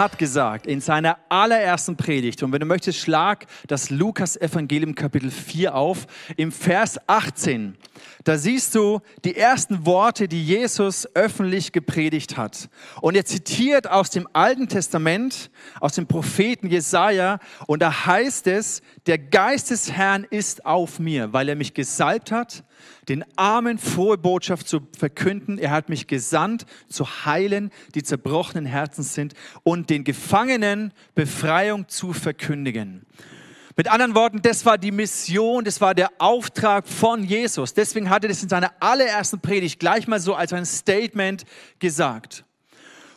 hat gesagt in seiner allerersten Predigt, und wenn du möchtest, schlag das Lukas-Evangelium Kapitel 4 auf, im Vers 18, da siehst du die ersten Worte, die Jesus öffentlich gepredigt hat. Und er zitiert aus dem Alten Testament, aus dem Propheten Jesaja, und da heißt es, der Geist des Herrn ist auf mir, weil er mich gesalbt hat, den Armen frohe Botschaft zu verkünden. Er hat mich gesandt, zu heilen, die zerbrochenen Herzen sind und den Gefangenen Befreiung zu verkündigen. Mit anderen Worten, das war die Mission, das war der Auftrag von Jesus. Deswegen hat er das in seiner allerersten Predigt gleich mal so als ein Statement gesagt.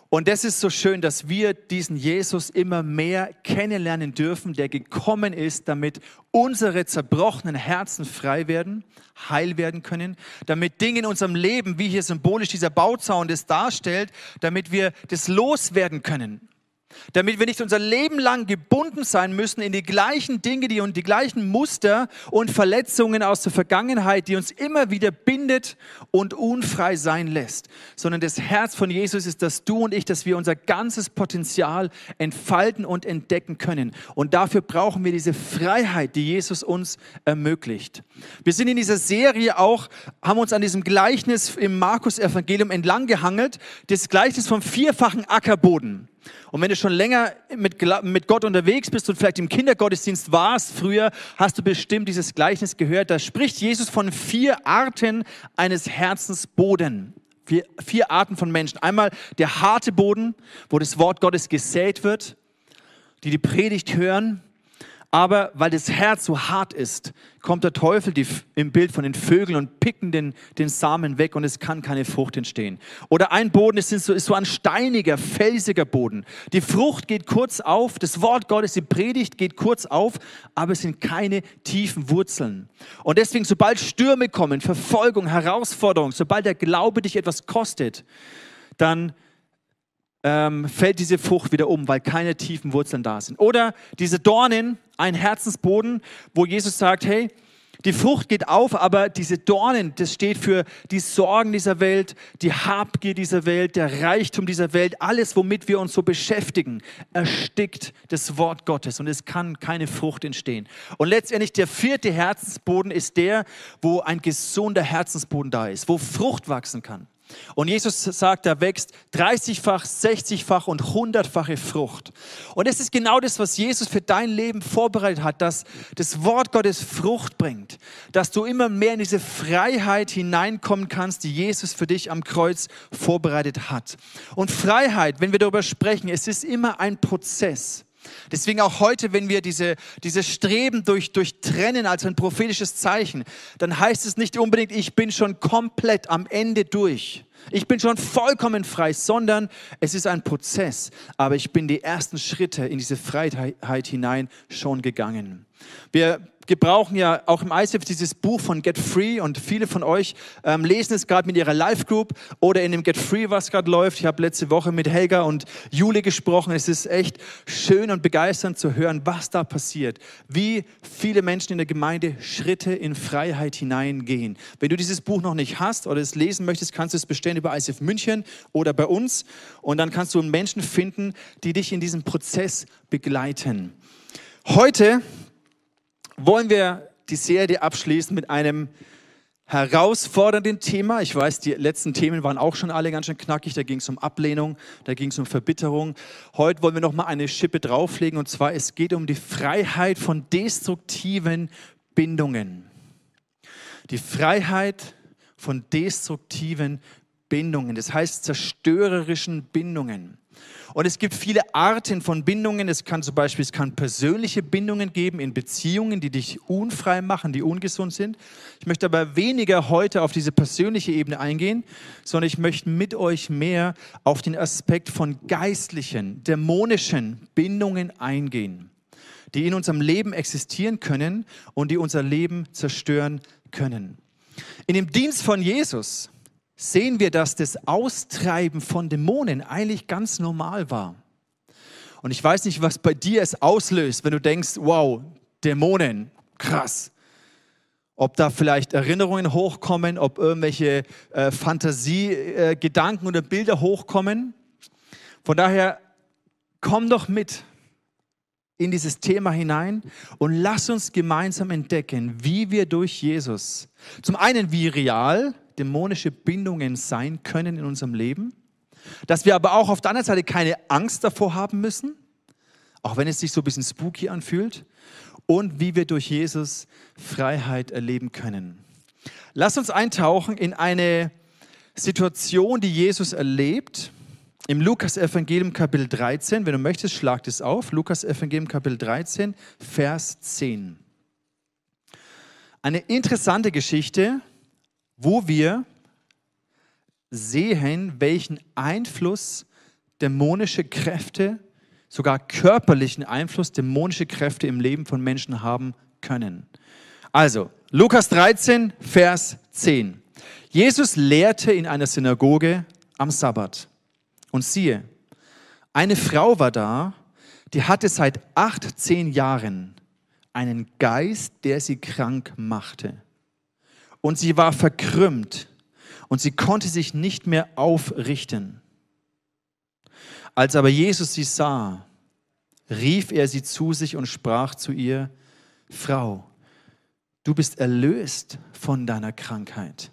Und das ist so schön, dass wir diesen Jesus immer mehr kennenlernen dürfen, der gekommen ist, damit unsere zerbrochenen Herzen frei werden, heil werden können, damit Dinge in unserem Leben, wie hier symbolisch dieser Bauzaun das darstellt, damit wir das loswerden können damit wir nicht unser Leben lang gebunden sein müssen in die gleichen Dinge die, und die gleichen Muster und Verletzungen aus der Vergangenheit, die uns immer wieder bindet und unfrei sein lässt, sondern das Herz von Jesus ist, dass du und ich, dass wir unser ganzes Potenzial entfalten und entdecken können. Und dafür brauchen wir diese Freiheit, die Jesus uns ermöglicht. Wir sind in dieser Serie auch, haben uns an diesem Gleichnis im Markus-Evangelium entlang gehangelt, das Gleichnis vom vierfachen Ackerboden. Und wenn du schon länger mit, mit Gott unterwegs bist und vielleicht im Kindergottesdienst warst früher, hast du bestimmt dieses Gleichnis gehört. Da spricht Jesus von vier Arten eines Herzensboden. Vier, vier Arten von Menschen. Einmal der harte Boden, wo das Wort Gottes gesät wird, die die Predigt hören, aber weil das Herz so hart ist, kommt der Teufel die, im Bild von den Vögeln und picken den, den Samen weg und es kann keine Frucht entstehen. Oder ein Boden ist so, ist so ein steiniger, felsiger Boden. Die Frucht geht kurz auf, das Wort Gottes, die Predigt geht kurz auf, aber es sind keine tiefen Wurzeln. Und deswegen, sobald Stürme kommen, Verfolgung, Herausforderung, sobald der Glaube dich etwas kostet, dann ähm, fällt diese Frucht wieder um, weil keine tiefen Wurzeln da sind. Oder diese Dornen, ein Herzensboden, wo Jesus sagt, hey, die Frucht geht auf, aber diese Dornen, das steht für die Sorgen dieser Welt, die Habgier dieser Welt, der Reichtum dieser Welt, alles, womit wir uns so beschäftigen, erstickt das Wort Gottes und es kann keine Frucht entstehen. Und letztendlich der vierte Herzensboden ist der, wo ein gesunder Herzensboden da ist, wo Frucht wachsen kann. Und Jesus sagt, da wächst 30-fach, 60-fach und 100-fache Frucht. Und es ist genau das, was Jesus für dein Leben vorbereitet hat, dass das Wort Gottes Frucht bringt, dass du immer mehr in diese Freiheit hineinkommen kannst, die Jesus für dich am Kreuz vorbereitet hat. Und Freiheit, wenn wir darüber sprechen, es ist immer ein Prozess. Deswegen auch heute, wenn wir diese, diese Streben durch, durchtrennen als ein prophetisches Zeichen, dann heißt es nicht unbedingt, ich bin schon komplett am Ende durch. Ich bin schon vollkommen frei, sondern es ist ein Prozess. Aber ich bin die ersten Schritte in diese Freiheit hinein schon gegangen. Wir gebrauchen ja auch im ICF dieses Buch von Get Free und viele von euch ähm, lesen es gerade mit ihrer Live Group oder in dem Get Free, was gerade läuft. Ich habe letzte Woche mit Helga und Jule gesprochen. Es ist echt schön und begeisternd zu hören, was da passiert, wie viele Menschen in der Gemeinde Schritte in Freiheit hineingehen. Wenn du dieses Buch noch nicht hast oder es lesen möchtest, kannst du es bestellen über ICF München oder bei uns und dann kannst du Menschen finden, die dich in diesem Prozess begleiten. Heute wollen wir die Serie abschließen mit einem herausfordernden Thema. Ich weiß, die letzten Themen waren auch schon alle ganz schön knackig. Da ging es um Ablehnung, da ging es um Verbitterung. Heute wollen wir noch mal eine Schippe drauflegen und zwar es geht um die Freiheit von destruktiven Bindungen. Die Freiheit von destruktiven Bindungen, das heißt zerstörerischen Bindungen. Und es gibt viele Arten von Bindungen. Es kann zum Beispiel es kann persönliche Bindungen geben in Beziehungen, die dich unfrei machen, die ungesund sind. Ich möchte aber weniger heute auf diese persönliche Ebene eingehen, sondern ich möchte mit euch mehr auf den Aspekt von geistlichen, dämonischen Bindungen eingehen, die in unserem Leben existieren können und die unser Leben zerstören können. In dem Dienst von Jesus sehen wir, dass das Austreiben von Dämonen eigentlich ganz normal war. Und ich weiß nicht, was bei dir es auslöst, wenn du denkst, wow, Dämonen, krass. Ob da vielleicht Erinnerungen hochkommen, ob irgendwelche äh, Fantasiegedanken äh, oder Bilder hochkommen. Von daher komm doch mit in dieses Thema hinein und lass uns gemeinsam entdecken, wie wir durch Jesus zum einen wie real dämonische Bindungen sein können in unserem Leben, dass wir aber auch auf der anderen Seite keine Angst davor haben müssen, auch wenn es sich so ein bisschen spooky anfühlt, und wie wir durch Jesus Freiheit erleben können. Lass uns eintauchen in eine Situation, die Jesus erlebt. Im Lukas-Evangelium Kapitel 13, wenn du möchtest, schlag das auf. Lukas-Evangelium Kapitel 13, Vers 10. Eine interessante Geschichte, wo wir sehen, welchen Einfluss dämonische Kräfte, sogar körperlichen Einfluss dämonische Kräfte im Leben von Menschen haben können. Also, Lukas 13, Vers 10. Jesus lehrte in einer Synagoge am Sabbat. Und siehe, eine Frau war da, die hatte seit 18 Jahren einen Geist, der sie krank machte. Und sie war verkrümmt und sie konnte sich nicht mehr aufrichten. Als aber Jesus sie sah, rief er sie zu sich und sprach zu ihr, Frau, du bist erlöst von deiner Krankheit.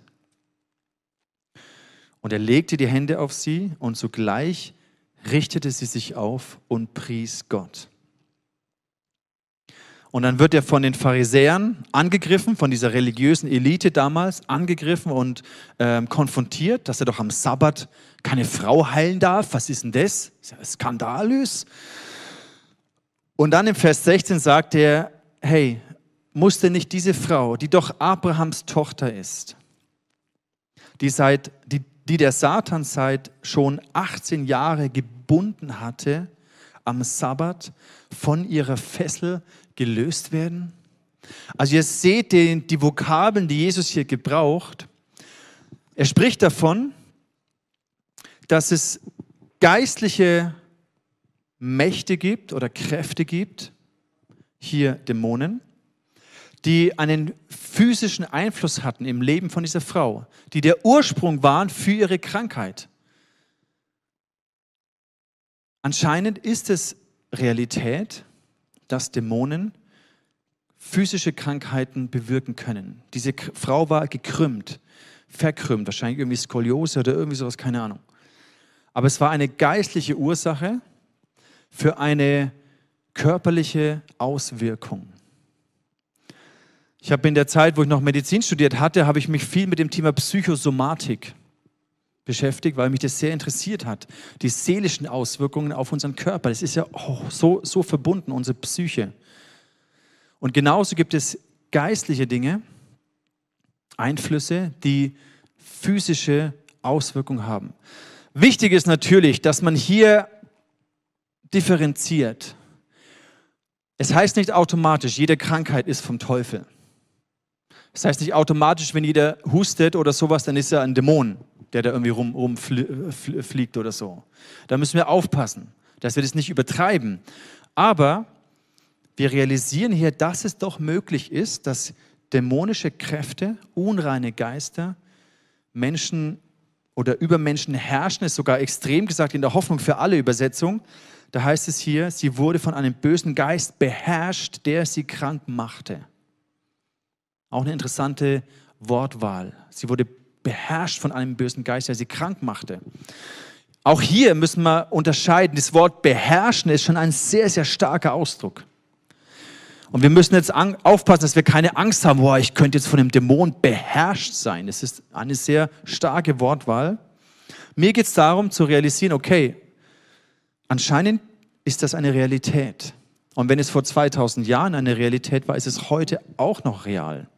Und er legte die Hände auf sie und sogleich richtete sie sich auf und pries Gott. Und dann wird er von den Pharisäern angegriffen, von dieser religiösen Elite damals angegriffen und ähm, konfrontiert, dass er doch am Sabbat keine Frau heilen darf. Was ist denn das? ist ja skandalös. Und dann im Vers 16 sagt er, hey, musste nicht diese Frau, die doch Abrahams Tochter ist, die, seit, die, die der Satan seit schon 18 Jahre gebunden hatte, am Sabbat von ihrer Fessel gelöst werden? Also ihr seht die, die Vokabeln, die Jesus hier gebraucht. Er spricht davon, dass es geistliche Mächte gibt oder Kräfte gibt, hier Dämonen, die einen physischen Einfluss hatten im Leben von dieser Frau, die der Ursprung waren für ihre Krankheit. Anscheinend ist es Realität, dass Dämonen physische Krankheiten bewirken können. Diese Frau war gekrümmt, verkrümmt, wahrscheinlich irgendwie Skoliose oder irgendwie sowas, keine Ahnung. Aber es war eine geistliche Ursache für eine körperliche Auswirkung. Ich habe in der Zeit, wo ich noch Medizin studiert hatte, habe ich mich viel mit dem Thema Psychosomatik beschäftigt, weil mich das sehr interessiert hat. Die seelischen Auswirkungen auf unseren Körper. Das ist ja oh, so, so verbunden, unsere Psyche. Und genauso gibt es geistliche Dinge, Einflüsse, die physische Auswirkungen haben. Wichtig ist natürlich, dass man hier differenziert. Es heißt nicht automatisch, jede Krankheit ist vom Teufel. Es heißt nicht automatisch, wenn jeder hustet oder sowas, dann ist er ein Dämon der da irgendwie rumfliegt rum oder so. Da müssen wir aufpassen, dass wir das nicht übertreiben. Aber wir realisieren hier, dass es doch möglich ist, dass dämonische Kräfte, unreine Geister, Menschen oder über Menschen herrschen, ist sogar extrem gesagt in der Hoffnung für alle Übersetzung. Da heißt es hier, sie wurde von einem bösen Geist beherrscht, der sie krank machte. Auch eine interessante Wortwahl. Sie wurde beherrscht von einem bösen Geist, der sie krank machte. Auch hier müssen wir unterscheiden. Das Wort beherrschen ist schon ein sehr, sehr starker Ausdruck. Und wir müssen jetzt aufpassen, dass wir keine Angst haben, boah, ich könnte jetzt von einem Dämon beherrscht sein. Das ist eine sehr starke Wortwahl. Mir geht es darum zu realisieren, okay, anscheinend ist das eine Realität. Und wenn es vor 2000 Jahren eine Realität war, ist es heute auch noch real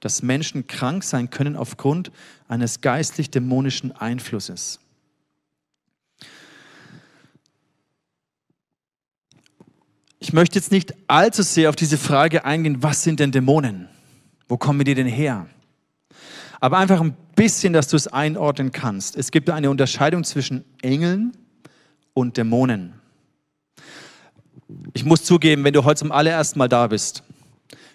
dass Menschen krank sein können aufgrund eines geistlich-dämonischen Einflusses. Ich möchte jetzt nicht allzu sehr auf diese Frage eingehen, was sind denn Dämonen? Wo kommen die denn her? Aber einfach ein bisschen, dass du es einordnen kannst. Es gibt eine Unterscheidung zwischen Engeln und Dämonen. Ich muss zugeben, wenn du heute zum allerersten Mal da bist,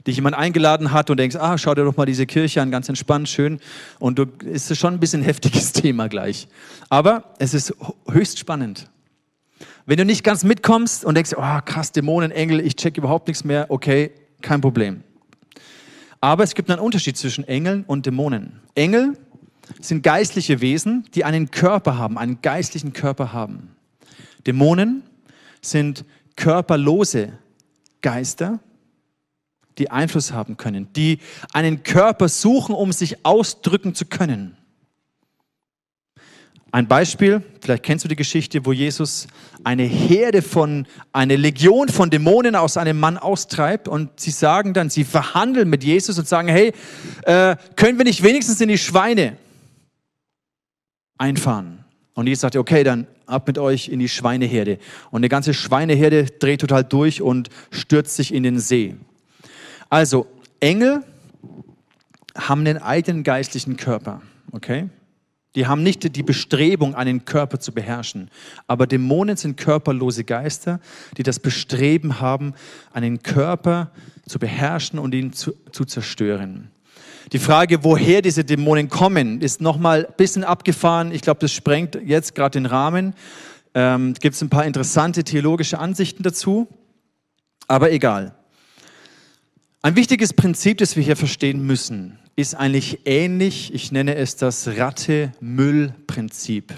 dich jemand eingeladen hat und denkst, ah, schau dir doch mal diese Kirche an, ganz entspannt, schön. Und du, ist schon ein bisschen ein heftiges Thema gleich. Aber es ist höchst spannend, Wenn du nicht ganz mitkommst und denkst, oh krass, Dämonen, Engel, ich check überhaupt nichts mehr, okay, kein Problem. Aber es gibt einen Unterschied zwischen Engeln und Dämonen. Engel sind geistliche Wesen, die einen Körper haben, einen geistlichen Körper haben. Dämonen sind körperlose Geister, die Einfluss haben können, die einen Körper suchen, um sich ausdrücken zu können. Ein Beispiel, vielleicht kennst du die Geschichte, wo Jesus eine Herde von, eine Legion von Dämonen aus einem Mann austreibt und sie sagen dann, sie verhandeln mit Jesus und sagen, hey, äh, können wir nicht wenigstens in die Schweine einfahren? Und Jesus sagt, okay, dann ab mit euch in die Schweineherde. Und eine ganze Schweineherde dreht total durch und stürzt sich in den See. Also, Engel haben einen eigenen geistlichen Körper, okay? Die haben nicht die Bestrebung, einen Körper zu beherrschen. Aber Dämonen sind körperlose Geister, die das Bestreben haben, einen Körper zu beherrschen und ihn zu, zu zerstören. Die Frage, woher diese Dämonen kommen, ist nochmal ein bisschen abgefahren. Ich glaube, das sprengt jetzt gerade den Rahmen. Ähm, Gibt es ein paar interessante theologische Ansichten dazu. Aber egal. Ein wichtiges Prinzip, das wir hier verstehen müssen, ist eigentlich ähnlich. Ich nenne es das Ratte-Müll-Prinzip.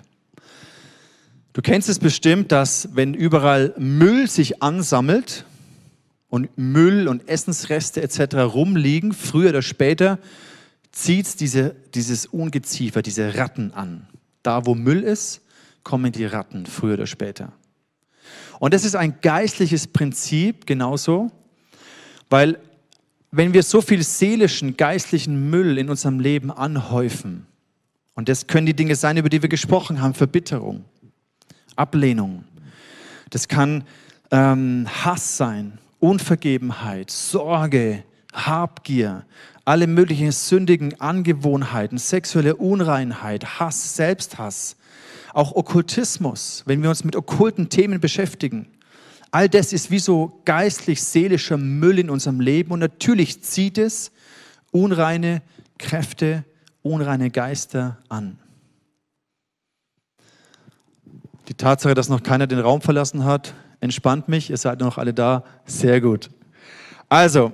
Du kennst es bestimmt, dass wenn überall Müll sich ansammelt und Müll und Essensreste etc. rumliegen, früher oder später zieht diese, dieses Ungeziefer, diese Ratten an. Da, wo Müll ist, kommen die Ratten früher oder später. Und das ist ein geistliches Prinzip genauso, weil wenn wir so viel seelischen, geistlichen Müll in unserem Leben anhäufen, und das können die Dinge sein, über die wir gesprochen haben, Verbitterung, Ablehnung, das kann ähm, Hass sein, Unvergebenheit, Sorge, Habgier, alle möglichen sündigen Angewohnheiten, sexuelle Unreinheit, Hass, Selbsthass, auch Okkultismus, wenn wir uns mit okkulten Themen beschäftigen. All das ist wie so geistlich-seelischer Müll in unserem Leben und natürlich zieht es unreine Kräfte, unreine Geister an. Die Tatsache, dass noch keiner den Raum verlassen hat, entspannt mich. Ihr seid noch alle da. Sehr gut. Also,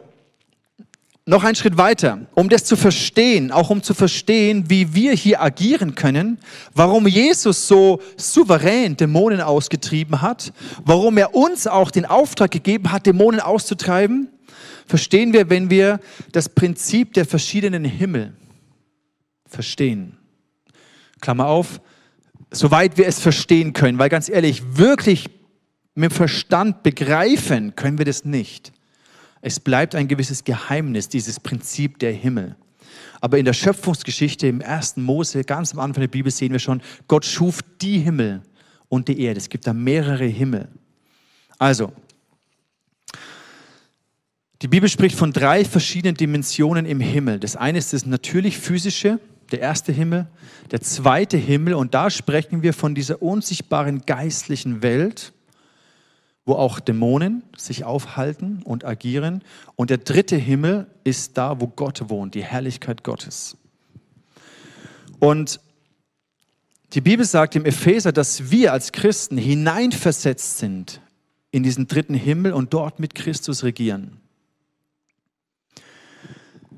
noch einen Schritt weiter, um das zu verstehen, auch um zu verstehen, wie wir hier agieren können, warum Jesus so souverän Dämonen ausgetrieben hat, warum er uns auch den Auftrag gegeben hat, Dämonen auszutreiben, verstehen wir, wenn wir das Prinzip der verschiedenen Himmel verstehen. Klammer auf, soweit wir es verstehen können, weil ganz ehrlich, wirklich mit Verstand begreifen können wir das nicht. Es bleibt ein gewisses Geheimnis, dieses Prinzip der Himmel. Aber in der Schöpfungsgeschichte im ersten Mose, ganz am Anfang der Bibel, sehen wir schon, Gott schuf die Himmel und die Erde. Es gibt da mehrere Himmel. Also, die Bibel spricht von drei verschiedenen Dimensionen im Himmel. Das eine ist das natürlich physische, der erste Himmel, der zweite Himmel, und da sprechen wir von dieser unsichtbaren geistlichen Welt wo auch Dämonen sich aufhalten und agieren. Und der dritte Himmel ist da, wo Gott wohnt, die Herrlichkeit Gottes. Und die Bibel sagt im Epheser, dass wir als Christen hineinversetzt sind in diesen dritten Himmel und dort mit Christus regieren.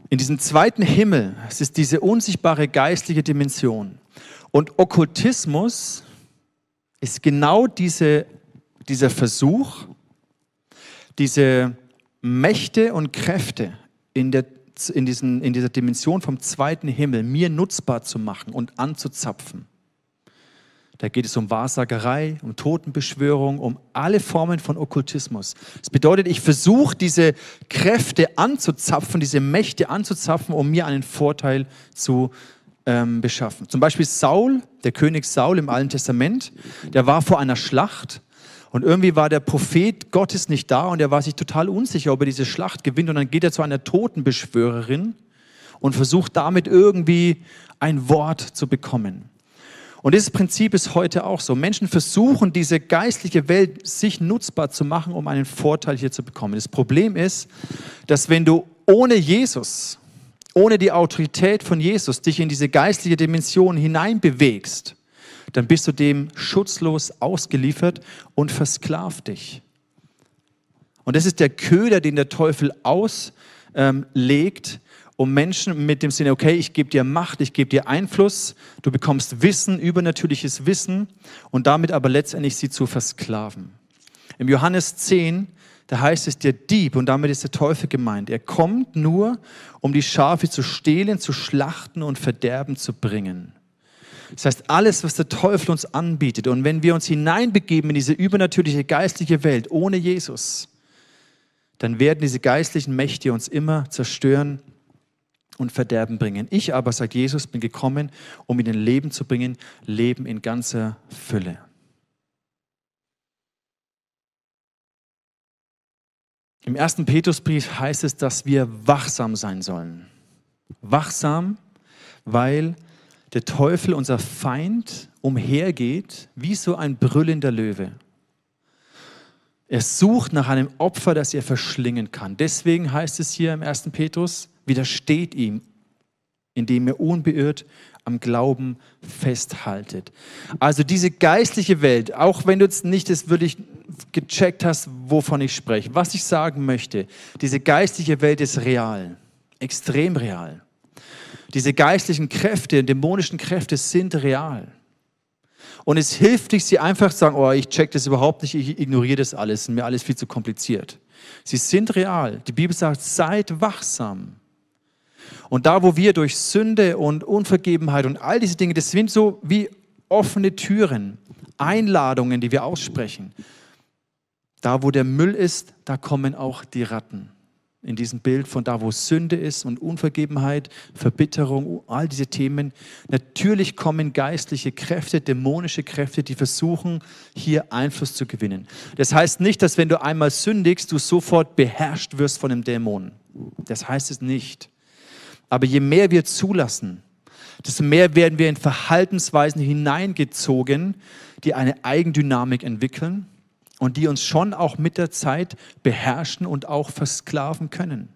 In diesem zweiten Himmel, es ist diese unsichtbare geistliche Dimension. Und Okkultismus ist genau diese dieser Versuch, diese Mächte und Kräfte in, der, in, diesen, in dieser Dimension vom zweiten Himmel mir nutzbar zu machen und anzuzapfen. Da geht es um Wahrsagerei, um Totenbeschwörung, um alle Formen von Okkultismus. Das bedeutet, ich versuche diese Kräfte anzuzapfen, diese Mächte anzuzapfen, um mir einen Vorteil zu ähm, beschaffen. Zum Beispiel Saul, der König Saul im Alten Testament, der war vor einer Schlacht und irgendwie war der Prophet Gottes nicht da und er war sich total unsicher, ob er diese Schlacht gewinnt. Und dann geht er zu einer Totenbeschwörerin und versucht damit irgendwie ein Wort zu bekommen. Und dieses Prinzip ist heute auch so. Menschen versuchen, diese geistliche Welt sich nutzbar zu machen, um einen Vorteil hier zu bekommen. Das Problem ist, dass wenn du ohne Jesus, ohne die Autorität von Jesus dich in diese geistliche Dimension hineinbewegst, dann bist du dem schutzlos ausgeliefert und versklavt dich. Und das ist der Köder, den der Teufel auslegt, ähm, um Menschen mit dem Sinne, okay, ich gebe dir Macht, ich gebe dir Einfluss, du bekommst Wissen, übernatürliches Wissen und damit aber letztendlich sie zu versklaven. Im Johannes 10, da heißt es, der Dieb, und damit ist der Teufel gemeint, er kommt nur, um die Schafe zu stehlen, zu schlachten und Verderben zu bringen. Das heißt, alles, was der Teufel uns anbietet, und wenn wir uns hineinbegeben in diese übernatürliche geistliche Welt ohne Jesus, dann werden diese geistlichen Mächte uns immer zerstören und Verderben bringen. Ich aber, sagt Jesus, bin gekommen, um ihnen Leben zu bringen, Leben in ganzer Fülle. Im ersten Petrusbrief heißt es, dass wir wachsam sein sollen. Wachsam, weil der Teufel, unser Feind, umhergeht wie so ein brüllender Löwe. Er sucht nach einem Opfer, das er verschlingen kann. Deswegen heißt es hier im 1. Petrus, widersteht ihm, indem er unbeirrt am Glauben festhaltet. Also diese geistliche Welt, auch wenn du jetzt nicht das wirklich gecheckt hast, wovon ich spreche, was ich sagen möchte, diese geistliche Welt ist real, extrem real. Diese geistlichen Kräfte, dämonischen Kräfte sind real. Und es hilft nicht, sie einfach zu sagen, oh, ich check das überhaupt nicht, ich ignoriere das alles, mir alles viel zu kompliziert. Sie sind real. Die Bibel sagt, seid wachsam. Und da, wo wir durch Sünde und Unvergebenheit und all diese Dinge, das sind so wie offene Türen, Einladungen, die wir aussprechen. Da, wo der Müll ist, da kommen auch die Ratten in diesem Bild von da, wo Sünde ist und Unvergebenheit, Verbitterung, all diese Themen. Natürlich kommen geistliche Kräfte, dämonische Kräfte, die versuchen, hier Einfluss zu gewinnen. Das heißt nicht, dass wenn du einmal sündigst, du sofort beherrscht wirst von einem Dämon. Das heißt es nicht. Aber je mehr wir zulassen, desto mehr werden wir in Verhaltensweisen hineingezogen, die eine Eigendynamik entwickeln und die uns schon auch mit der Zeit beherrschen und auch versklaven können.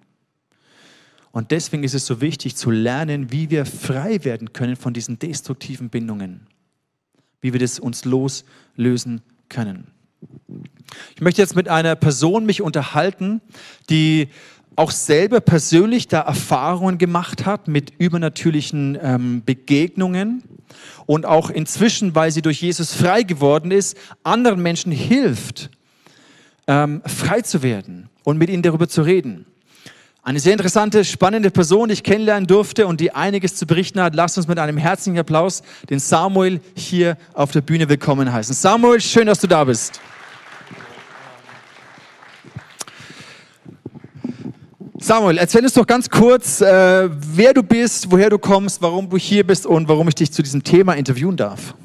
Und deswegen ist es so wichtig zu lernen, wie wir frei werden können von diesen destruktiven Bindungen, wie wir das uns loslösen können. Ich möchte jetzt mit einer Person mich unterhalten, die auch selber persönlich da Erfahrungen gemacht hat mit übernatürlichen ähm, Begegnungen und auch inzwischen, weil sie durch Jesus frei geworden ist, anderen Menschen hilft, ähm, frei zu werden und mit ihnen darüber zu reden. Eine sehr interessante, spannende Person, die ich kennenlernen durfte und die einiges zu berichten hat. Lasst uns mit einem herzlichen Applaus den Samuel hier auf der Bühne willkommen heißen. Samuel, schön, dass du da bist. Samuel, erzähl uns doch ganz kurz, äh, wer du bist, woher du kommst, warum du hier bist und warum ich dich zu diesem Thema interviewen darf.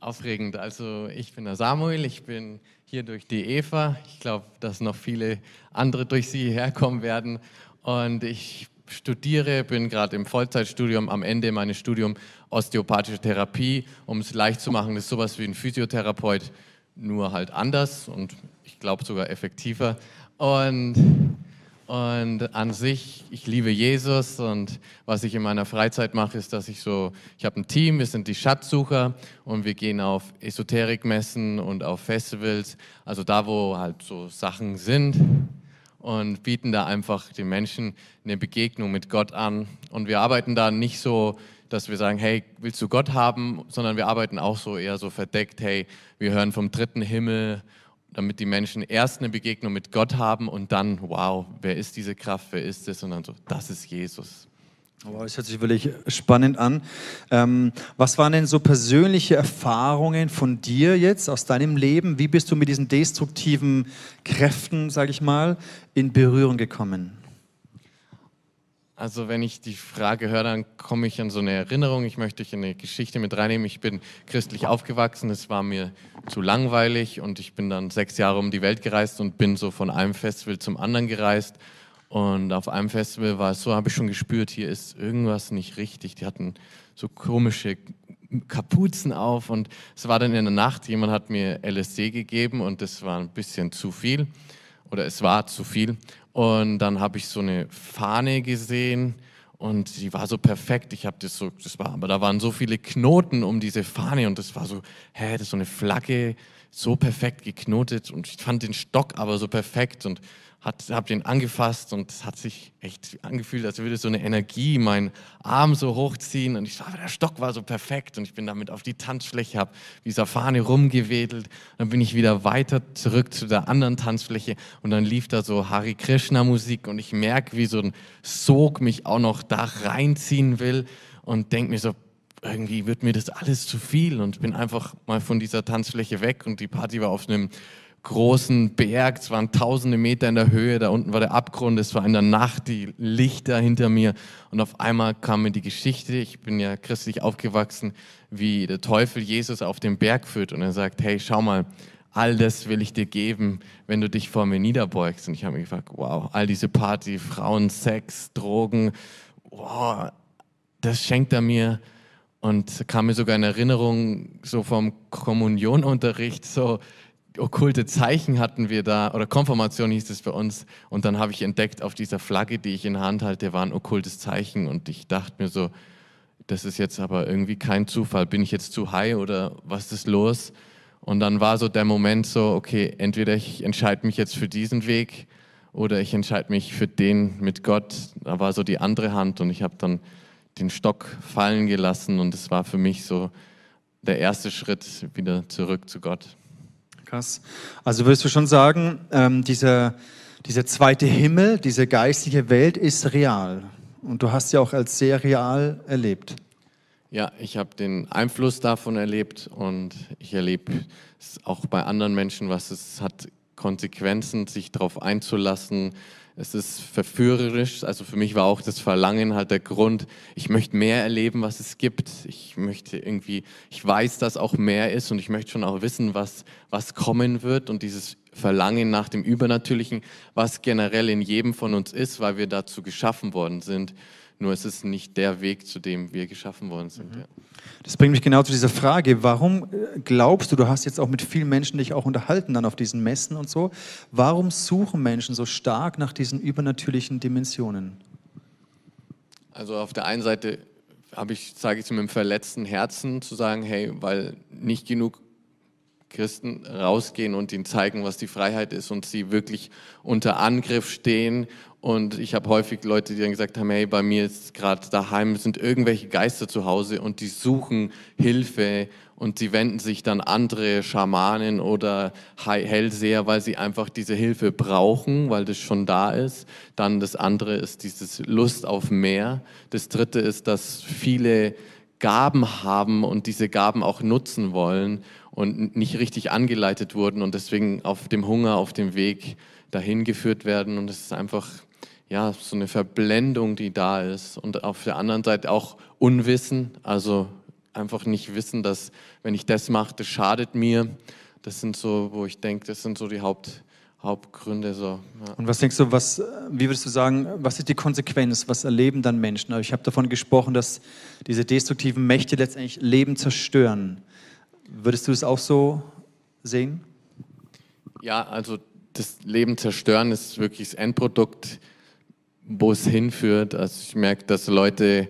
Aufregend. Also ich bin der Samuel, ich bin hier durch die Eva. Ich glaube, dass noch viele andere durch sie herkommen werden. Und ich studiere, bin gerade im Vollzeitstudium, am Ende meines Studiums Osteopathische Therapie. Um es leicht zu machen, ist sowas wie ein Physiotherapeut, nur halt anders und ich glaube sogar effektiver. Und und an sich, ich liebe Jesus und was ich in meiner Freizeit mache, ist, dass ich so, ich habe ein Team, wir sind die Schatzsucher und wir gehen auf Esoterikmessen und auf Festivals, also da, wo halt so Sachen sind und bieten da einfach den Menschen eine Begegnung mit Gott an. Und wir arbeiten da nicht so, dass wir sagen, hey, willst du Gott haben, sondern wir arbeiten auch so eher so verdeckt, hey, wir hören vom dritten Himmel damit die Menschen erst eine Begegnung mit Gott haben und dann, wow, wer ist diese Kraft, wer ist es? Und dann so, das ist Jesus. Wow, das hört sich wirklich spannend an. Ähm, was waren denn so persönliche Erfahrungen von dir jetzt aus deinem Leben? Wie bist du mit diesen destruktiven Kräften, sage ich mal, in Berührung gekommen? Also wenn ich die Frage höre, dann komme ich an so eine Erinnerung. Ich möchte in eine Geschichte mit reinnehmen. Ich bin christlich aufgewachsen, es war mir zu langweilig und ich bin dann sechs Jahre um die Welt gereist und bin so von einem Festival zum anderen gereist. Und auf einem Festival war es so, habe ich schon gespürt, hier ist irgendwas nicht richtig. Die hatten so komische Kapuzen auf und es war dann in der Nacht, jemand hat mir LSD gegeben und das war ein bisschen zu viel oder es war zu viel und dann habe ich so eine Fahne gesehen und die war so perfekt. Ich habe das so, das war, aber da waren so viele Knoten um diese Fahne und das war so, hä, das ist so eine Flagge, so perfekt geknotet und ich fand den Stock aber so perfekt und habe den angefasst und es hat sich echt angefühlt, als würde so eine Energie meinen Arm so hochziehen und ich war, der Stock war so perfekt und ich bin damit auf die Tanzfläche, habe dieser Fahne rumgewedelt, dann bin ich wieder weiter zurück zu der anderen Tanzfläche und dann lief da so Hari Krishna Musik und ich merke, wie so ein Sog mich auch noch da reinziehen will und denke mir so, irgendwie wird mir das alles zu viel und bin einfach mal von dieser Tanzfläche weg und die Party war auf einem großen Berg, es waren tausende Meter in der Höhe, da unten war der Abgrund, es war in der Nacht, die Lichter hinter mir und auf einmal kam mir die Geschichte, ich bin ja christlich aufgewachsen, wie der Teufel Jesus auf den Berg führt und er sagt, hey, schau mal, all das will ich dir geben, wenn du dich vor mir niederbeugst. Und ich habe mir gefragt, wow, all diese Party, Frauen, Sex, Drogen, wow, das schenkt er mir. Und kam mir sogar in Erinnerung, so vom Kommunionunterricht, so, okkulte Zeichen hatten wir da, oder Konfirmation hieß es bei uns. Und dann habe ich entdeckt, auf dieser Flagge, die ich in der Hand halte, war ein okkultes Zeichen. Und ich dachte mir so, das ist jetzt aber irgendwie kein Zufall. Bin ich jetzt zu high oder was ist los? Und dann war so der Moment so, okay, entweder ich entscheide mich jetzt für diesen Weg oder ich entscheide mich für den mit Gott. Da war so die andere Hand und ich habe dann den Stock fallen gelassen und es war für mich so der erste Schritt wieder zurück zu Gott. Krass. Also würdest du schon sagen, ähm, dieser, dieser zweite Himmel, diese geistliche Welt ist real. Und du hast sie auch als sehr real erlebt. Ja, ich habe den Einfluss davon erlebt und ich erlebe es auch bei anderen Menschen, was es hat Konsequenzen, sich darauf einzulassen, es ist verführerisch. Also für mich war auch das Verlangen halt der Grund, ich möchte mehr erleben, was es gibt. Ich möchte irgendwie, ich weiß, dass auch mehr ist und ich möchte schon auch wissen, was, was kommen wird und dieses Verlangen nach dem Übernatürlichen, was generell in jedem von uns ist, weil wir dazu geschaffen worden sind. Nur es ist nicht der Weg, zu dem wir geschaffen worden sind. Mhm. Ja. Das bringt mich genau zu dieser Frage. Warum äh, glaubst du, du hast jetzt auch mit vielen Menschen dich auch unterhalten dann auf diesen Messen und so, warum suchen Menschen so stark nach diesen übernatürlichen Dimensionen? Also auf der einen Seite habe ich, sage ich zu meinem verletzten Herzen zu sagen, hey, weil nicht genug Christen rausgehen und ihnen zeigen, was die Freiheit ist und sie wirklich unter Angriff stehen. Und ich habe häufig Leute, die dann gesagt haben, hey, bei mir ist gerade daheim, sind irgendwelche Geister zu Hause und die suchen Hilfe und sie wenden sich dann andere Schamanen oder Hellseher, weil sie einfach diese Hilfe brauchen, weil das schon da ist. Dann das andere ist dieses Lust auf mehr. Das dritte ist, dass viele Gaben haben und diese Gaben auch nutzen wollen und nicht richtig angeleitet wurden und deswegen auf dem Hunger, auf dem Weg dahin geführt werden. Und es ist einfach ja, so eine Verblendung, die da ist. Und auf der anderen Seite auch Unwissen, also einfach nicht wissen, dass wenn ich das mache, das schadet mir. Das sind so, wo ich denke, das sind so die Haupt, Hauptgründe. So, ja. Und was denkst du, was, wie würdest du sagen, was ist die Konsequenz? Was erleben dann Menschen? Also ich habe davon gesprochen, dass diese destruktiven Mächte letztendlich Leben zerstören. Würdest du es auch so sehen? Ja, also das Leben zerstören ist wirklich das Endprodukt, wo es hinführt. Also ich merke, dass Leute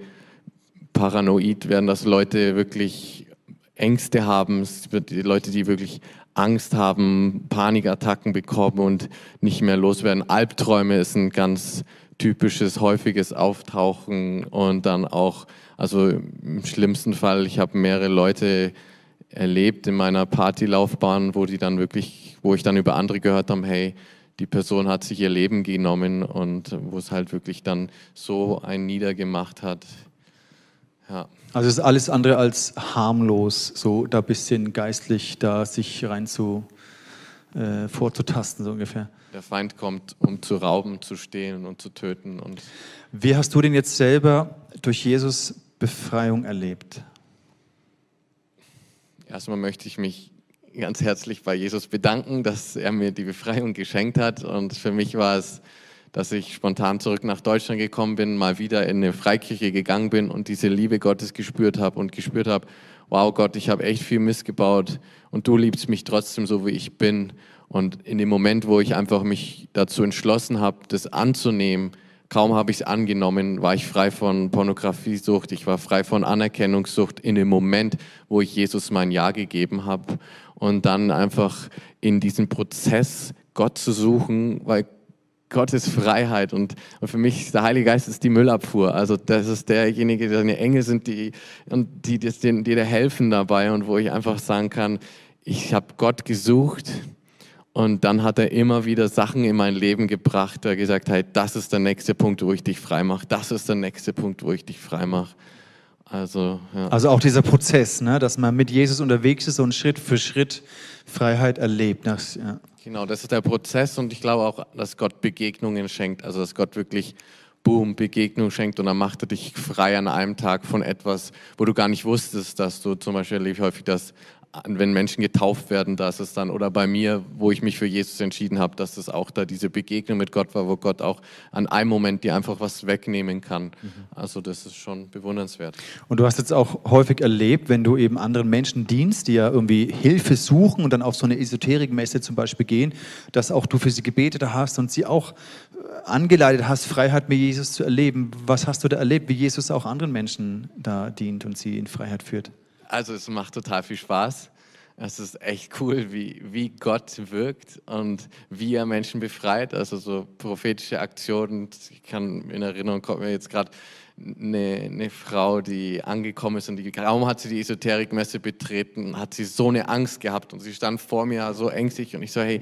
paranoid werden, dass Leute wirklich Ängste haben, die Leute, die wirklich Angst haben, Panikattacken bekommen und nicht mehr loswerden. Albträume ist ein ganz typisches, häufiges Auftauchen und dann auch, also im schlimmsten Fall, ich habe mehrere Leute erlebt in meiner Partylaufbahn, wo die dann wirklich, wo ich dann über andere gehört habe, hey, die Person hat sich ihr Leben genommen und wo es halt wirklich dann so ein niedergemacht hat. Ja. Also es ist alles andere als harmlos, so da ein bisschen geistlich da sich rein zu äh, vorzutasten, so ungefähr. Der Feind kommt, um zu rauben, zu stehlen und zu töten. Und Wie hast du denn jetzt selber durch Jesus Befreiung erlebt? Erstmal möchte ich mich ganz herzlich bei Jesus bedanken, dass er mir die Befreiung geschenkt hat. Und für mich war es, dass ich spontan zurück nach Deutschland gekommen bin, mal wieder in eine Freikirche gegangen bin und diese Liebe Gottes gespürt habe und gespürt habe, wow Gott, ich habe echt viel missgebaut und du liebst mich trotzdem so, wie ich bin. Und in dem Moment, wo ich einfach mich dazu entschlossen habe, das anzunehmen, kaum habe ich es angenommen, war ich frei von Pornografiesucht, ich war frei von Anerkennungssucht in dem Moment, wo ich Jesus mein Ja gegeben habe und dann einfach in diesen Prozess Gott zu suchen, weil Gott ist Freiheit und, und für mich der Heilige Geist ist die Müllabfuhr. Also das ist derjenige, der seine Engel sind, die, und die, die, die dir helfen dabei und wo ich einfach sagen kann, ich habe Gott gesucht und dann hat er immer wieder Sachen in mein Leben gebracht, der gesagt hat, das ist der nächste Punkt, wo ich dich frei mache, das ist der nächste Punkt, wo ich dich frei mache. Also, ja. also auch dieser Prozess, ne, dass man mit Jesus unterwegs ist und Schritt für Schritt Freiheit erlebt. Das, ja. Genau, das ist der Prozess und ich glaube auch, dass Gott Begegnungen schenkt, also dass Gott wirklich Boom, Begegnung schenkt und dann macht er dich frei an einem Tag von etwas, wo du gar nicht wusstest, dass du zum Beispiel erlebe ich häufig, dass wenn Menschen getauft werden, dass es dann, oder bei mir, wo ich mich für Jesus entschieden habe, dass es auch da diese Begegnung mit Gott war, wo Gott auch an einem Moment dir einfach was wegnehmen kann. Mhm. Also das ist schon bewundernswert. Und du hast jetzt auch häufig erlebt, wenn du eben anderen Menschen dienst, die ja irgendwie Hilfe suchen und dann auf so eine Esoterikmesse zum Beispiel gehen, dass auch du für sie gebetet hast und sie auch äh, angeleitet hast, Freiheit mit Jesus zu erleben. Was hast du da erlebt, wie Jesus auch anderen Menschen da dient und sie in Freiheit führt? Also es macht total viel Spaß. Es ist echt cool, wie, wie Gott wirkt und wie er Menschen befreit. Also so prophetische Aktionen. Ich kann in Erinnerung kommt mir jetzt gerade eine, eine, Frau, die angekommen ist und die, kaum hat sie die Esoterikmesse betreten, hat sie so eine Angst gehabt und sie stand vor mir so ängstlich und ich so, hey,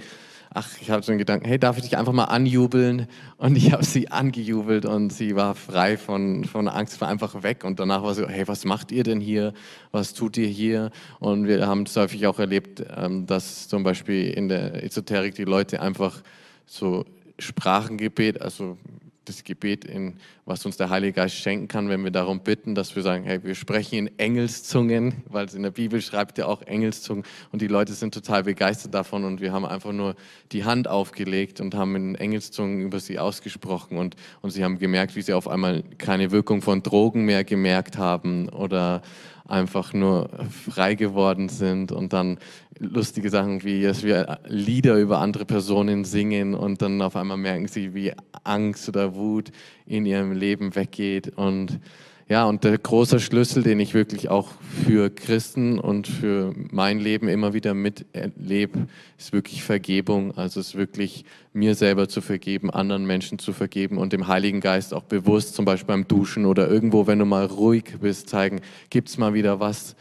ach, ich habe so einen Gedanken, hey, darf ich dich einfach mal anjubeln? Und ich habe sie angejubelt und sie war frei von, von Angst, war einfach weg. Und danach war sie, hey, was macht ihr denn hier? Was tut ihr hier? Und wir haben es häufig auch erlebt, ähm, dass zum Beispiel in der Esoterik die Leute einfach so Sprachengebet, also das Gebet, in, was uns der Heilige Geist schenken kann, wenn wir darum bitten, dass wir sagen, hey, wir sprechen in Engelszungen, weil es in der Bibel schreibt ja auch Engelszungen und die Leute sind total begeistert davon und wir haben einfach nur die Hand aufgelegt und haben in Engelszungen über sie ausgesprochen und, und sie haben gemerkt, wie sie auf einmal keine Wirkung von Drogen mehr gemerkt haben oder einfach nur frei geworden sind und dann lustige Sachen wie, dass wir Lieder über andere Personen singen und dann auf einmal merken sie, wie Angst oder Wut in ihrem Leben weggeht und ja, und der große Schlüssel, den ich wirklich auch für Christen und für mein Leben immer wieder miterlebe, ist wirklich Vergebung. Also es ist wirklich mir selber zu vergeben, anderen Menschen zu vergeben und dem Heiligen Geist auch bewusst, zum Beispiel beim Duschen oder irgendwo, wenn du mal ruhig bist, zeigen, gibt es mal wieder was,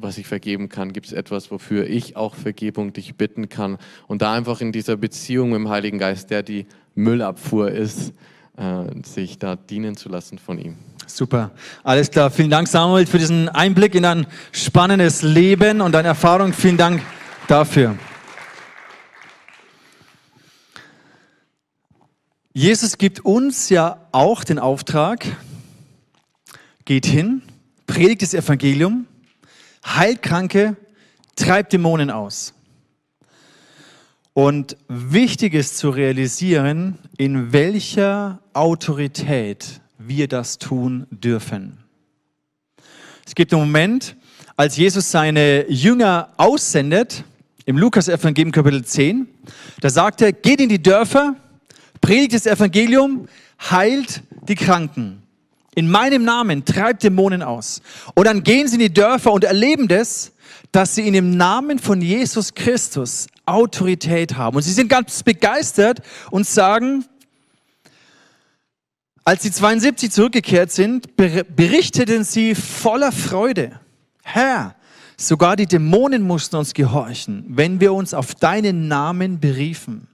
was ich vergeben kann? Gibt es etwas, wofür ich auch Vergebung dich bitten kann? Und da einfach in dieser Beziehung mit dem Heiligen Geist, der die Müllabfuhr ist, äh, sich da dienen zu lassen von ihm. Super, alles klar. Vielen Dank, Samuel, für diesen Einblick in dein spannendes Leben und deine Erfahrung. Vielen Dank dafür. Jesus gibt uns ja auch den Auftrag, geht hin, predigt das Evangelium, heilt Kranke, treibt Dämonen aus. Und wichtig ist zu realisieren, in welcher Autorität wir das tun dürfen. Es gibt einen Moment, als Jesus seine Jünger aussendet, im Lukas-Evangelium Kapitel 10, da sagt er, geht in die Dörfer, predigt das Evangelium, heilt die Kranken. In meinem Namen treibt Dämonen aus. Und dann gehen sie in die Dörfer und erleben das, dass sie in dem Namen von Jesus Christus Autorität haben. Und sie sind ganz begeistert und sagen, als die 72 zurückgekehrt sind, berichteten sie voller Freude, Herr, sogar die Dämonen mussten uns gehorchen, wenn wir uns auf deinen Namen beriefen.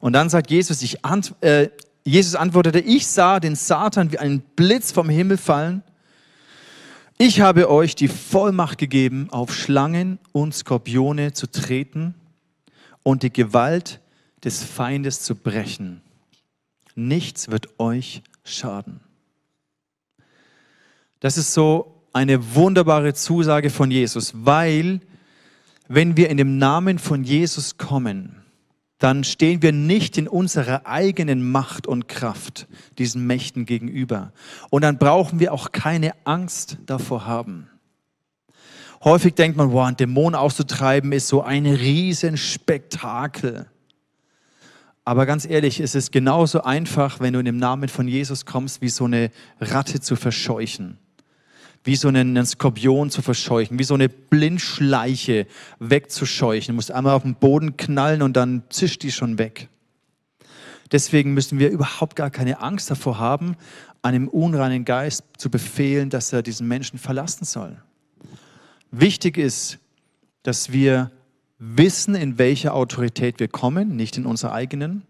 Und dann sagt Jesus, ich ant äh, Jesus antwortete, ich sah den Satan wie einen Blitz vom Himmel fallen. Ich habe euch die Vollmacht gegeben, auf Schlangen und Skorpione zu treten und die Gewalt des Feindes zu brechen nichts wird euch schaden. Das ist so eine wunderbare Zusage von Jesus, weil wenn wir in dem Namen von Jesus kommen, dann stehen wir nicht in unserer eigenen Macht und Kraft diesen Mächten gegenüber. Und dann brauchen wir auch keine Angst davor haben. Häufig denkt man, wow, ein Dämon auszutreiben ist so ein Riesenspektakel. Aber ganz ehrlich, es ist genauso einfach, wenn du in dem Namen von Jesus kommst, wie so eine Ratte zu verscheuchen. Wie so einen, Skorpion zu verscheuchen, wie so eine Blindschleiche wegzuscheuchen. Du musst einmal auf den Boden knallen und dann zischt die schon weg. Deswegen müssen wir überhaupt gar keine Angst davor haben, einem unreinen Geist zu befehlen, dass er diesen Menschen verlassen soll. Wichtig ist, dass wir wissen, in welcher Autorität wir kommen, nicht in unserer eigenen.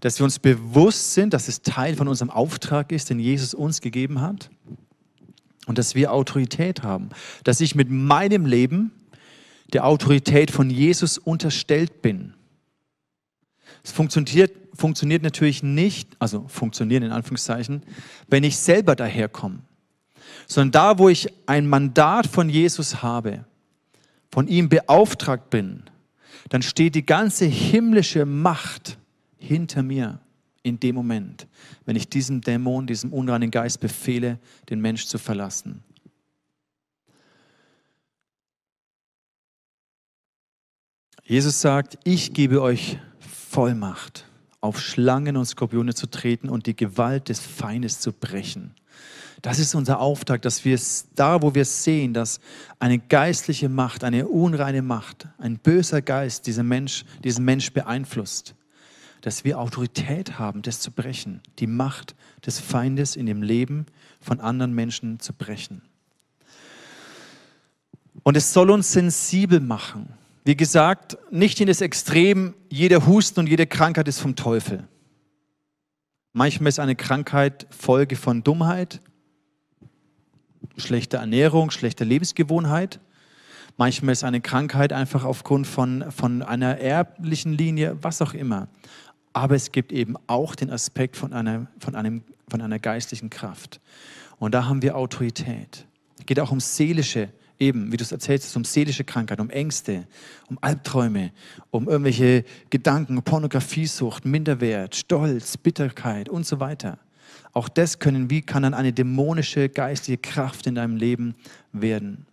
Dass wir uns bewusst sind, dass es Teil von unserem Auftrag ist, den Jesus uns gegeben hat. Und dass wir Autorität haben. Dass ich mit meinem Leben der Autorität von Jesus unterstellt bin. Es funktioniert, funktioniert natürlich nicht, also funktionieren in Anführungszeichen, wenn ich selber daherkomme. Sondern da, wo ich ein Mandat von Jesus habe, von ihm beauftragt bin, dann steht die ganze himmlische Macht hinter mir in dem Moment, wenn ich diesem Dämon, diesem unreinen Geist befehle, den Mensch zu verlassen. Jesus sagt, ich gebe euch Vollmacht, auf Schlangen und Skorpione zu treten und die Gewalt des Feindes zu brechen. Das ist unser Auftrag, dass wir da, wo wir sehen, dass eine geistliche Macht, eine unreine Macht, ein böser Geist diesen Mensch, diesen Mensch beeinflusst, dass wir Autorität haben, das zu brechen, die Macht des Feindes in dem Leben von anderen Menschen zu brechen. Und es soll uns sensibel machen. Wie gesagt, nicht in das Extrem, jeder Husten und jede Krankheit ist vom Teufel. Manchmal ist eine Krankheit Folge von Dummheit, schlechter Ernährung, schlechter Lebensgewohnheit. Manchmal ist eine Krankheit einfach aufgrund von, von einer erblichen Linie, was auch immer. Aber es gibt eben auch den Aspekt von einer, von einem, von einer geistlichen Kraft. Und da haben wir Autorität. Es geht auch um seelische, eben, wie du es erzählst, um seelische Krankheit, um Ängste, um Albträume, um irgendwelche Gedanken, Pornografiesucht, Minderwert, Stolz, Bitterkeit und so weiter. Auch das können, wie kann dann eine dämonische geistige Kraft in deinem Leben werden?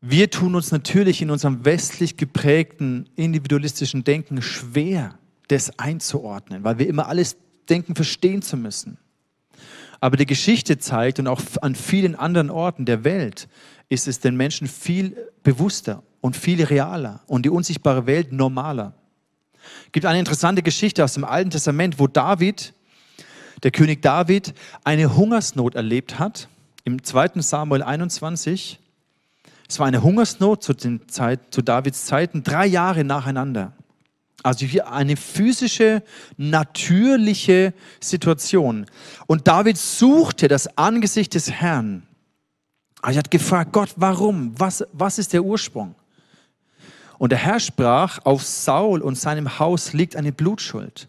Wir tun uns natürlich in unserem westlich geprägten individualistischen Denken schwer, das einzuordnen, weil wir immer alles denken, verstehen zu müssen. Aber die Geschichte zeigt und auch an vielen anderen Orten der Welt ist es den Menschen viel bewusster und viel realer und die unsichtbare Welt normaler. Es gibt eine interessante Geschichte aus dem Alten Testament, wo David der König David eine Hungersnot erlebt hat, im 2. Samuel 21. Es war eine Hungersnot zu, den Zeit, zu Davids Zeiten, drei Jahre nacheinander. Also hier eine physische, natürliche Situation. Und David suchte das Angesicht des Herrn. Er hat gefragt, Gott, warum? Was, was ist der Ursprung? Und der Herr sprach, auf Saul und seinem Haus liegt eine Blutschuld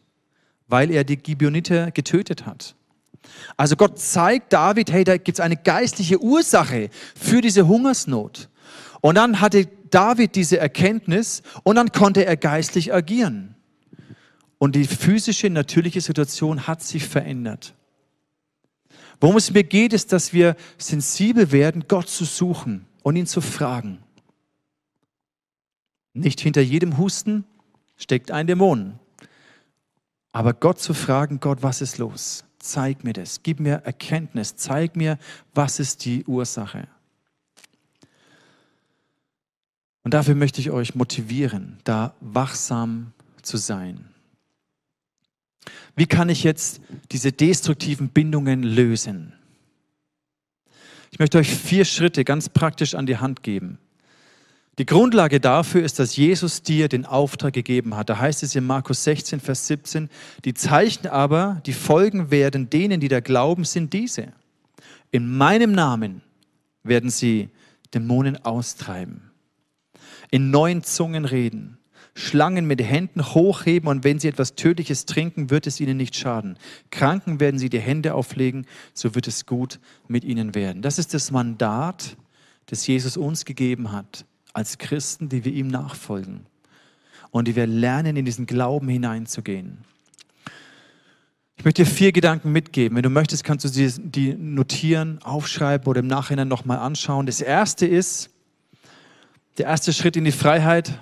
weil er die Gibeoniter getötet hat. Also Gott zeigt David, hey, da gibt es eine geistliche Ursache für diese Hungersnot. Und dann hatte David diese Erkenntnis und dann konnte er geistlich agieren. Und die physische, natürliche Situation hat sich verändert. Worum es mir geht, ist, dass wir sensibel werden, Gott zu suchen und ihn zu fragen. Nicht hinter jedem Husten steckt ein Dämon. Aber Gott zu fragen, Gott, was ist los? Zeig mir das, gib mir Erkenntnis, zeig mir, was ist die Ursache. Und dafür möchte ich euch motivieren, da wachsam zu sein. Wie kann ich jetzt diese destruktiven Bindungen lösen? Ich möchte euch vier Schritte ganz praktisch an die Hand geben. Die Grundlage dafür ist, dass Jesus dir den Auftrag gegeben hat. Da heißt es in Markus 16, Vers 17, die Zeichen aber, die folgen werden denen, die da glauben, sind diese. In meinem Namen werden sie Dämonen austreiben, in neuen Zungen reden, Schlangen mit Händen hochheben und wenn sie etwas Tödliches trinken, wird es ihnen nicht schaden. Kranken werden sie die Hände auflegen, so wird es gut mit ihnen werden. Das ist das Mandat, das Jesus uns gegeben hat als Christen, die wir ihm nachfolgen und die wir lernen, in diesen Glauben hineinzugehen. Ich möchte dir vier Gedanken mitgeben. Wenn du möchtest, kannst du sie die notieren, aufschreiben oder im Nachhinein nochmal anschauen. Das erste ist, der erste Schritt in die Freiheit,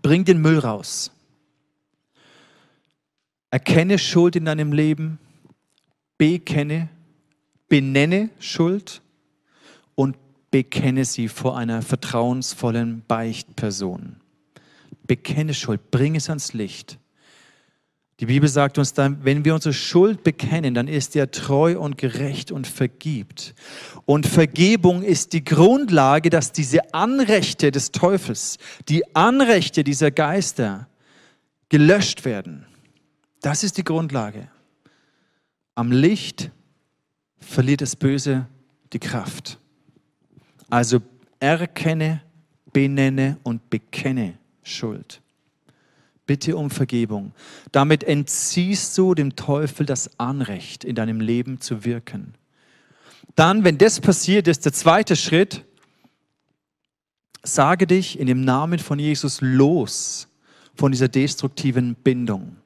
bring den Müll raus. Erkenne Schuld in deinem Leben, bekenne, benenne Schuld und bekenne sie vor einer vertrauensvollen Beichtperson. Bekenne Schuld, bring es ans Licht. Die Bibel sagt uns dann, wenn wir unsere Schuld bekennen, dann ist er treu und gerecht und vergibt. Und Vergebung ist die Grundlage, dass diese Anrechte des Teufels, die Anrechte dieser Geister gelöscht werden. Das ist die Grundlage. Am Licht verliert das Böse die Kraft. Also erkenne, benenne und bekenne Schuld. Bitte um Vergebung. Damit entziehst du dem Teufel das Anrecht, in deinem Leben zu wirken. Dann, wenn das passiert ist, der zweite Schritt, sage dich in dem Namen von Jesus los von dieser destruktiven Bindung.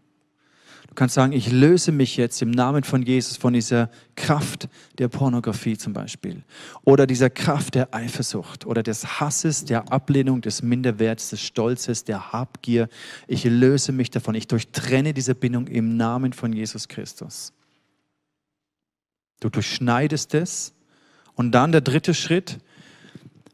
Du kannst sagen, ich löse mich jetzt im Namen von Jesus von dieser Kraft der Pornografie zum Beispiel oder dieser Kraft der Eifersucht oder des Hasses, der Ablehnung, des Minderwerts, des Stolzes, der Habgier. Ich löse mich davon. Ich durchtrenne diese Bindung im Namen von Jesus Christus. Du durchschneidest es. Und dann der dritte Schritt,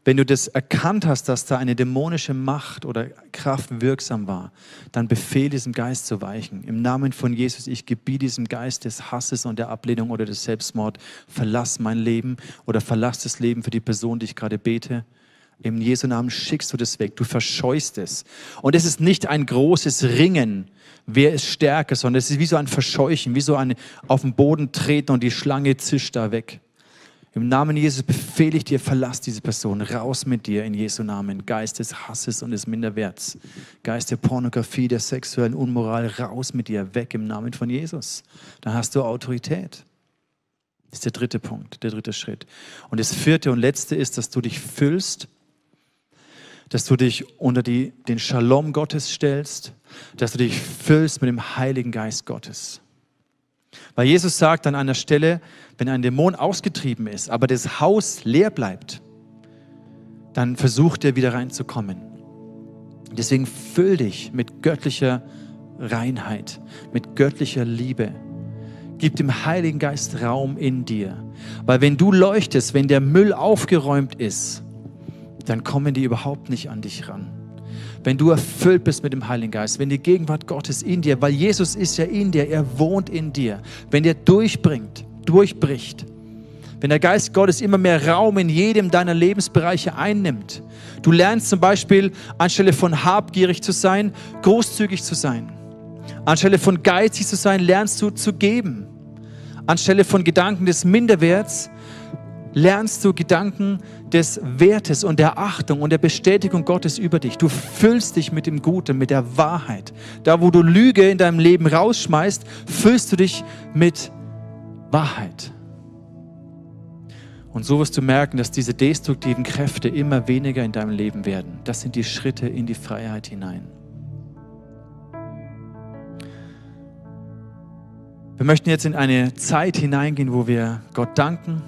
wenn du das erkannt hast, dass da eine dämonische Macht oder Kraft wirksam war, dann befehl diesem Geist zu weichen. Im Namen von Jesus, ich gebiete diesem Geist des Hasses und der Ablehnung oder des Selbstmord, verlass mein Leben oder verlass das Leben für die Person, die ich gerade bete. Im Jesu Namen schickst du das weg, du verscheust es. Und es ist nicht ein großes Ringen, wer ist stärker, sondern es ist wie so ein Verscheuchen, wie so ein auf den Boden treten und die Schlange zischt da weg. Im Namen Jesus befehle ich dir, verlass diese Person, raus mit dir in Jesu Namen. Geist des Hasses und des Minderwerts, Geist der Pornografie, der sexuellen Unmoral, raus mit dir, weg im Namen von Jesus. Dann hast du Autorität. Das ist der dritte Punkt, der dritte Schritt. Und das vierte und letzte ist, dass du dich füllst, dass du dich unter die, den Shalom Gottes stellst, dass du dich füllst mit dem Heiligen Geist Gottes. Weil Jesus sagt an einer Stelle, wenn ein Dämon ausgetrieben ist, aber das Haus leer bleibt, dann versucht er wieder reinzukommen. Deswegen füll dich mit göttlicher Reinheit, mit göttlicher Liebe. Gib dem Heiligen Geist Raum in dir. Weil wenn du leuchtest, wenn der Müll aufgeräumt ist, dann kommen die überhaupt nicht an dich ran wenn du erfüllt bist mit dem Heiligen Geist, wenn die Gegenwart Gottes in dir, weil Jesus ist ja in dir, er wohnt in dir, wenn der durchbringt, durchbricht, wenn der Geist Gottes immer mehr Raum in jedem deiner Lebensbereiche einnimmt. Du lernst zum Beispiel, anstelle von habgierig zu sein, großzügig zu sein. Anstelle von geizig zu sein, lernst du zu geben. Anstelle von Gedanken des Minderwerts, lernst du Gedanken des Wertes und der Achtung und der Bestätigung Gottes über dich. Du füllst dich mit dem Guten, mit der Wahrheit. Da, wo du Lüge in deinem Leben rausschmeißt, füllst du dich mit Wahrheit. Und so wirst du merken, dass diese destruktiven Kräfte immer weniger in deinem Leben werden. Das sind die Schritte in die Freiheit hinein. Wir möchten jetzt in eine Zeit hineingehen, wo wir Gott danken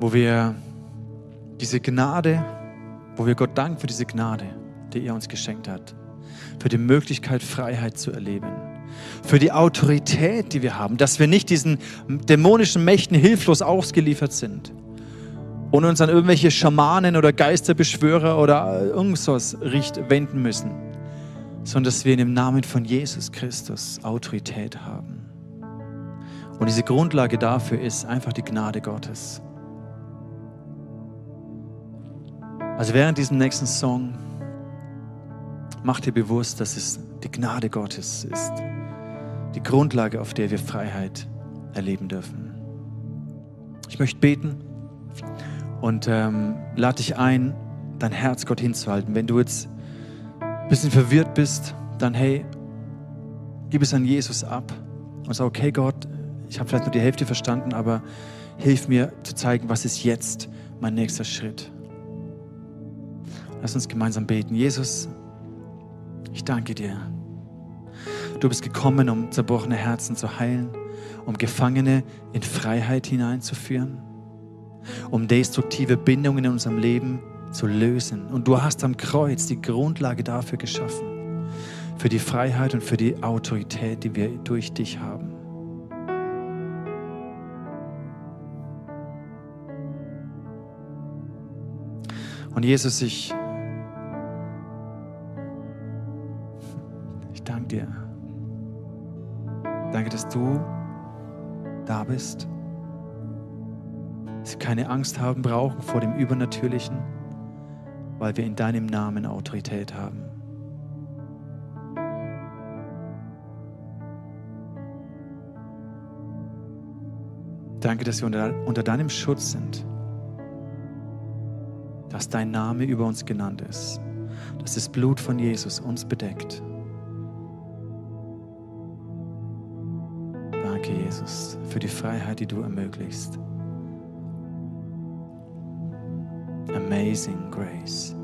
wo wir diese Gnade, wo wir Gott danken für diese Gnade, die er uns geschenkt hat, für die Möglichkeit, Freiheit zu erleben, für die Autorität, die wir haben, dass wir nicht diesen dämonischen Mächten hilflos ausgeliefert sind und uns an irgendwelche Schamanen oder Geisterbeschwörer oder irgendwas richt, wenden müssen, sondern dass wir in dem Namen von Jesus Christus Autorität haben. Und diese Grundlage dafür ist einfach die Gnade Gottes. Also während diesem nächsten Song mach dir bewusst, dass es die Gnade Gottes ist. Die Grundlage, auf der wir Freiheit erleben dürfen. Ich möchte beten und ähm, lade dich ein, dein Herz Gott hinzuhalten. Wenn du jetzt ein bisschen verwirrt bist, dann hey, gib es an Jesus ab und sag, okay Gott, ich habe vielleicht nur die Hälfte verstanden, aber hilf mir zu zeigen, was ist jetzt mein nächster Schritt. Lass uns gemeinsam beten. Jesus, ich danke dir. Du bist gekommen, um zerbrochene Herzen zu heilen, um Gefangene in Freiheit hineinzuführen, um destruktive Bindungen in unserem Leben zu lösen. Und du hast am Kreuz die Grundlage dafür geschaffen. für die Freiheit und für die Autorität, die wir durch dich haben. Und Jesus, ich, dir. Danke, dass du da bist. Dass wir keine Angst haben brauchen vor dem Übernatürlichen, weil wir in deinem Namen Autorität haben. Danke, dass wir unter, unter deinem Schutz sind. Dass dein Name über uns genannt ist. Dass das Blut von Jesus uns bedeckt. Für die Freiheit, die du ermöglichst. Amazing grace.